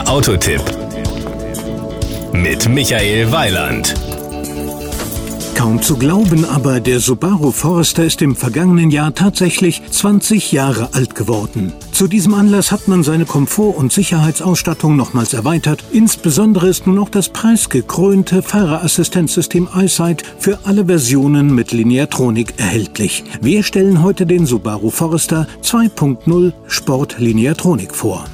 Der Autotipp mit Michael Weiland. Kaum zu glauben, aber der Subaru Forester ist im vergangenen Jahr tatsächlich 20 Jahre alt geworden. Zu diesem Anlass hat man seine Komfort- und Sicherheitsausstattung nochmals erweitert. Insbesondere ist nun auch das preisgekrönte Fahrerassistenzsystem EyeSight für alle Versionen mit Lineatronik erhältlich. Wir stellen heute den Subaru Forester 2.0 Sport Lineatronik vor.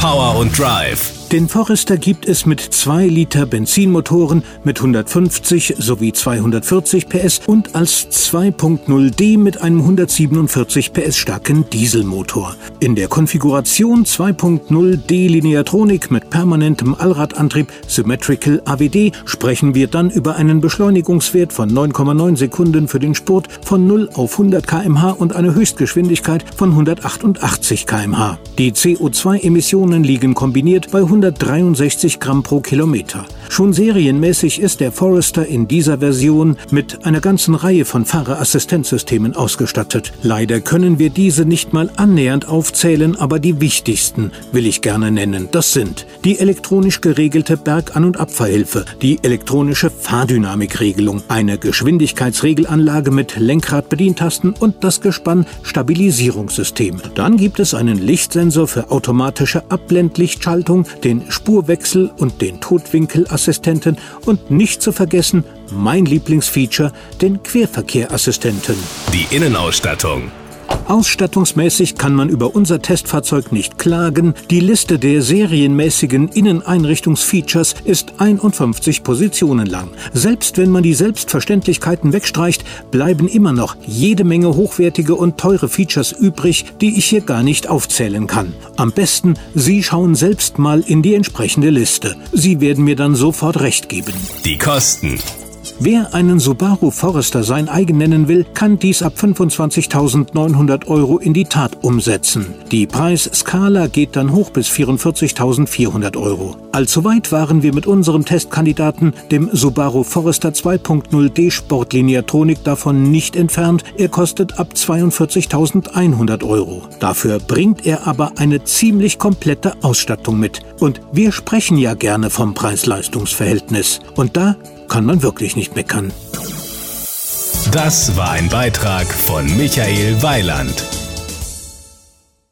Power und Drive Den Forester gibt es mit 2 Liter Benzinmotoren mit 150 sowie 240 PS und als 2.0D mit einem 147 PS starken Dieselmotor. In der Konfiguration 2.0D Lineatronik mit permanentem Allradantrieb Symmetrical AWD sprechen wir dann über einen Beschleunigungswert von 9,9 Sekunden für den Sport von 0 auf 100 km/h und eine Höchstgeschwindigkeit von 188 km/h. Die CO2-Emissionen liegen kombiniert bei 163 Gramm pro Kilometer. Schon serienmäßig ist der Forester in dieser Version mit einer ganzen Reihe von Fahrerassistenzsystemen ausgestattet. Leider können wir diese nicht mal annähernd aufzählen, aber die wichtigsten will ich gerne nennen. Das sind die elektronisch geregelte Bergan- und Abfahrhilfe, die elektronische Fahrdynamikregelung, eine Geschwindigkeitsregelanlage mit Lenkradbedientasten und das Gespann-Stabilisierungssystem. Dann gibt es einen Lichtsensor für automatische Abblendlichtschaltung, den Spurwechsel und den Totwinkelassistenten und nicht zu vergessen mein Lieblingsfeature, den Querverkehrassistenten. Die Innenausstattung. Ausstattungsmäßig kann man über unser Testfahrzeug nicht klagen. Die Liste der serienmäßigen Inneneinrichtungsfeatures ist 51 Positionen lang. Selbst wenn man die Selbstverständlichkeiten wegstreicht, bleiben immer noch jede Menge hochwertige und teure Features übrig, die ich hier gar nicht aufzählen kann. Am besten, Sie schauen selbst mal in die entsprechende Liste. Sie werden mir dann sofort recht geben. Die Kosten. Wer einen Subaru Forester sein eigen nennen will, kann dies ab 25.900 Euro in die Tat umsetzen. Die Preisskala geht dann hoch bis 44.400 Euro. Allzu weit waren wir mit unserem Testkandidaten, dem Subaru Forester 2.0D Sportlineatronik, davon nicht entfernt. Er kostet ab 42.100 Euro. Dafür bringt er aber eine ziemlich komplette Ausstattung mit. Und wir sprechen ja gerne vom Preis-Leistungs-Verhältnis. Und da kann man wirklich nicht meckern. Das war ein Beitrag von Michael Weiland.